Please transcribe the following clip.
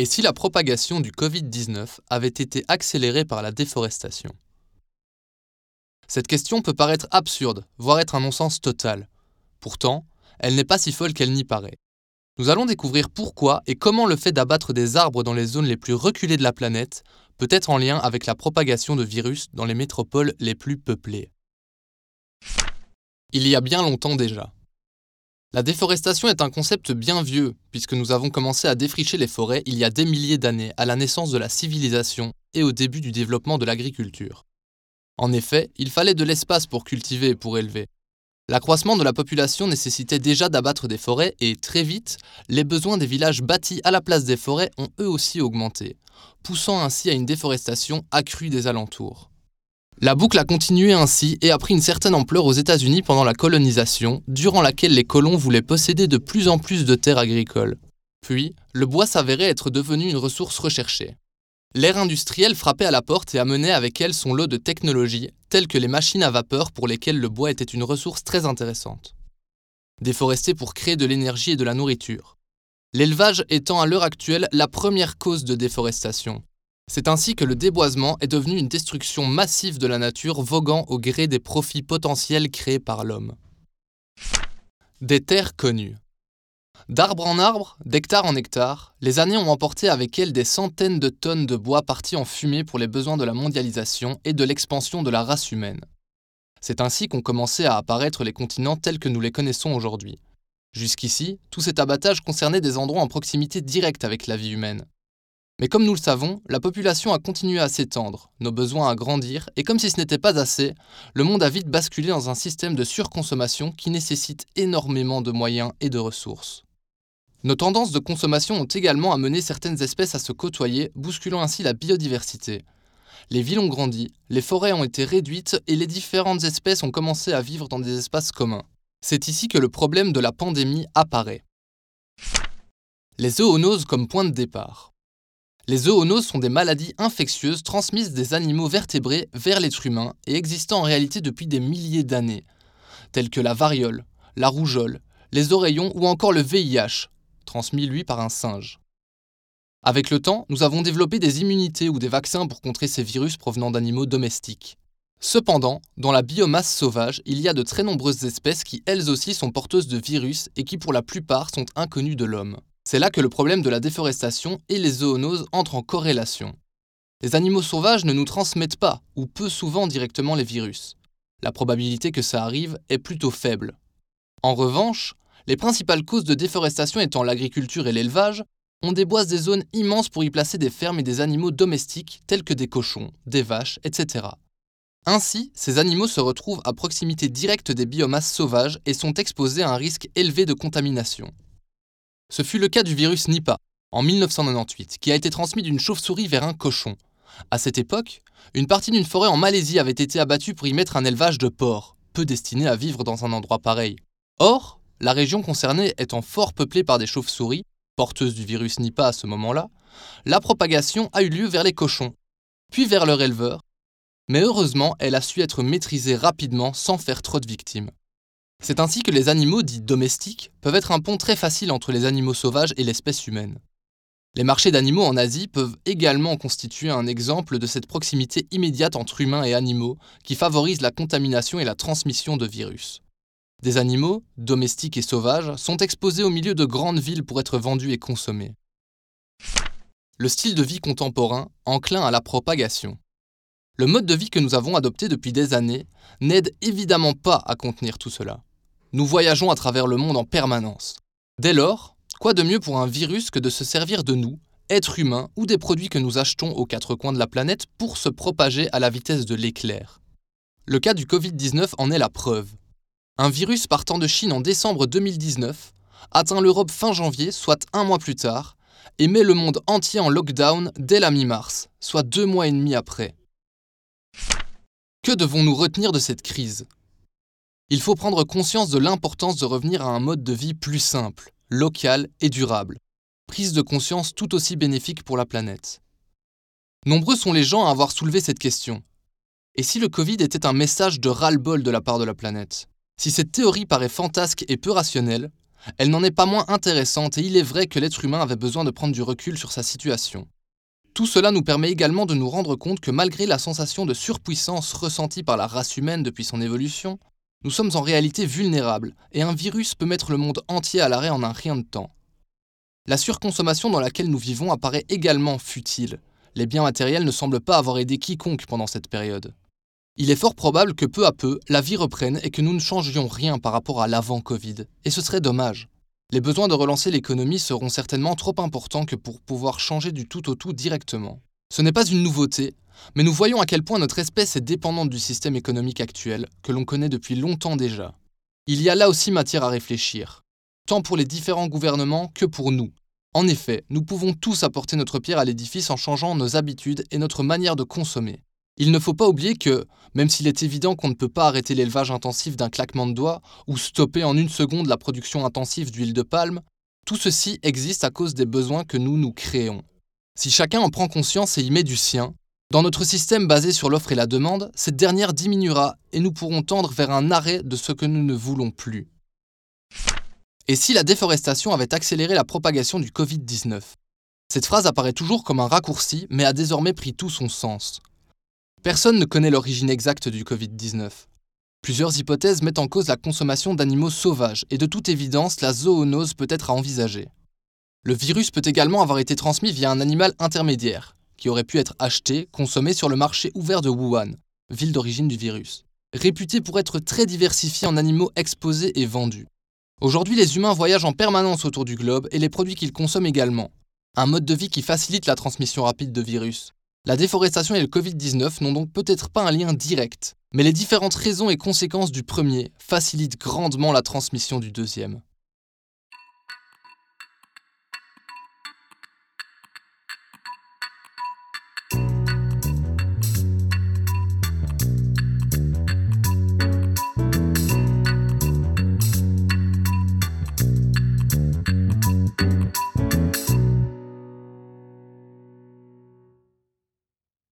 Et si la propagation du Covid-19 avait été accélérée par la déforestation? Cette question peut paraître absurde, voire être un non-sens total. Pourtant, elle n'est pas si folle qu'elle n'y paraît. Nous allons découvrir pourquoi et comment le fait d'abattre des arbres dans les zones les plus reculées de la planète peut être en lien avec la propagation de virus dans les métropoles les plus peuplées. Il y a bien longtemps déjà. La déforestation est un concept bien vieux, puisque nous avons commencé à défricher les forêts il y a des milliers d'années, à la naissance de la civilisation et au début du développement de l'agriculture. En effet, il fallait de l'espace pour cultiver et pour élever. L'accroissement de la population nécessitait déjà d'abattre des forêts et, très vite, les besoins des villages bâtis à la place des forêts ont eux aussi augmenté, poussant ainsi à une déforestation accrue des alentours. La boucle a continué ainsi et a pris une certaine ampleur aux États-Unis pendant la colonisation, durant laquelle les colons voulaient posséder de plus en plus de terres agricoles. Puis, le bois s'avérait être devenu une ressource recherchée. L'ère industrielle frappait à la porte et amenait avec elle son lot de technologies, telles que les machines à vapeur pour lesquelles le bois était une ressource très intéressante. Déforester pour créer de l'énergie et de la nourriture. L'élevage étant à l'heure actuelle la première cause de déforestation. C'est ainsi que le déboisement est devenu une destruction massive de la nature voguant au gré des profits potentiels créés par l'homme. Des terres connues. D'arbre en arbre, d'hectare en hectare, les années ont emporté avec elles des centaines de tonnes de bois partis en fumée pour les besoins de la mondialisation et de l'expansion de la race humaine. C'est ainsi qu'ont commencé à apparaître les continents tels que nous les connaissons aujourd'hui. Jusqu'ici, tout cet abattage concernait des endroits en proximité directe avec la vie humaine. Mais comme nous le savons, la population a continué à s'étendre, nos besoins à grandir, et comme si ce n'était pas assez, le monde a vite basculé dans un système de surconsommation qui nécessite énormément de moyens et de ressources. Nos tendances de consommation ont également amené certaines espèces à se côtoyer, bousculant ainsi la biodiversité. Les villes ont grandi, les forêts ont été réduites et les différentes espèces ont commencé à vivre dans des espaces communs. C'est ici que le problème de la pandémie apparaît. Les zoonoses comme point de départ. Les zoonoses sont des maladies infectieuses transmises des animaux vertébrés vers l'être humain et existant en réalité depuis des milliers d'années, telles que la variole, la rougeole, les oreillons ou encore le VIH, transmis lui par un singe. Avec le temps, nous avons développé des immunités ou des vaccins pour contrer ces virus provenant d'animaux domestiques. Cependant, dans la biomasse sauvage, il y a de très nombreuses espèces qui elles aussi sont porteuses de virus et qui pour la plupart sont inconnues de l'homme. C'est là que le problème de la déforestation et les zoonoses entrent en corrélation. Les animaux sauvages ne nous transmettent pas, ou peu souvent directement les virus. La probabilité que ça arrive est plutôt faible. En revanche, les principales causes de déforestation étant l'agriculture et l'élevage, on déboise des zones immenses pour y placer des fermes et des animaux domestiques tels que des cochons, des vaches, etc. Ainsi, ces animaux se retrouvent à proximité directe des biomasses sauvages et sont exposés à un risque élevé de contamination. Ce fut le cas du virus Nipah, en 1998, qui a été transmis d'une chauve-souris vers un cochon. À cette époque, une partie d'une forêt en Malaisie avait été abattue pour y mettre un élevage de porcs, peu destiné à vivre dans un endroit pareil. Or, la région concernée étant fort peuplée par des chauves-souris, porteuses du virus Nipah à ce moment-là, la propagation a eu lieu vers les cochons, puis vers leur éleveur, mais heureusement elle a su être maîtrisée rapidement sans faire trop de victimes. C'est ainsi que les animaux dits domestiques peuvent être un pont très facile entre les animaux sauvages et l'espèce humaine. Les marchés d'animaux en Asie peuvent également constituer un exemple de cette proximité immédiate entre humains et animaux qui favorise la contamination et la transmission de virus. Des animaux, domestiques et sauvages, sont exposés au milieu de grandes villes pour être vendus et consommés. Le style de vie contemporain, enclin à la propagation. Le mode de vie que nous avons adopté depuis des années n'aide évidemment pas à contenir tout cela. Nous voyageons à travers le monde en permanence. Dès lors, quoi de mieux pour un virus que de se servir de nous, êtres humains ou des produits que nous achetons aux quatre coins de la planète pour se propager à la vitesse de l'éclair? Le cas du Covid-19 en est la preuve. Un virus partant de Chine en décembre 2019 atteint l'Europe fin janvier, soit un mois plus tard, et met le monde entier en lockdown dès la mi-mars, soit deux mois et demi après. Que devons-nous retenir de cette crise? Il faut prendre conscience de l'importance de revenir à un mode de vie plus simple, local et durable. Prise de conscience tout aussi bénéfique pour la planète. Nombreux sont les gens à avoir soulevé cette question. Et si le Covid était un message de ras-le-bol de la part de la planète? Si cette théorie paraît fantasque et peu rationnelle, elle n'en est pas moins intéressante et il est vrai que l'être humain avait besoin de prendre du recul sur sa situation. Tout cela nous permet également de nous rendre compte que malgré la sensation de surpuissance ressentie par la race humaine depuis son évolution, nous sommes en réalité vulnérables et un virus peut mettre le monde entier à l'arrêt en un rien de temps. La surconsommation dans laquelle nous vivons apparaît également futile. Les biens matériels ne semblent pas avoir aidé quiconque pendant cette période. Il est fort probable que peu à peu, la vie reprenne et que nous ne changions rien par rapport à l'avant-Covid. Et ce serait dommage. Les besoins de relancer l'économie seront certainement trop importants que pour pouvoir changer du tout au tout directement. Ce n'est pas une nouveauté, mais nous voyons à quel point notre espèce est dépendante du système économique actuel, que l'on connaît depuis longtemps déjà. Il y a là aussi matière à réfléchir, tant pour les différents gouvernements que pour nous. En effet, nous pouvons tous apporter notre pierre à l'édifice en changeant nos habitudes et notre manière de consommer. Il ne faut pas oublier que, même s'il est évident qu'on ne peut pas arrêter l'élevage intensif d'un claquement de doigts ou stopper en une seconde la production intensive d'huile de palme, tout ceci existe à cause des besoins que nous nous créons. Si chacun en prend conscience et y met du sien, dans notre système basé sur l'offre et la demande, cette dernière diminuera et nous pourrons tendre vers un arrêt de ce que nous ne voulons plus. Et si la déforestation avait accéléré la propagation du Covid-19 Cette phrase apparaît toujours comme un raccourci, mais a désormais pris tout son sens. Personne ne connaît l'origine exacte du Covid-19. Plusieurs hypothèses mettent en cause la consommation d'animaux sauvages, et de toute évidence, la zoonose peut être à envisager. Le virus peut également avoir été transmis via un animal intermédiaire, qui aurait pu être acheté, consommé sur le marché ouvert de Wuhan, ville d'origine du virus, réputé pour être très diversifié en animaux exposés et vendus. Aujourd'hui, les humains voyagent en permanence autour du globe et les produits qu'ils consomment également. Un mode de vie qui facilite la transmission rapide de virus. La déforestation et le Covid-19 n'ont donc peut-être pas un lien direct, mais les différentes raisons et conséquences du premier facilitent grandement la transmission du deuxième.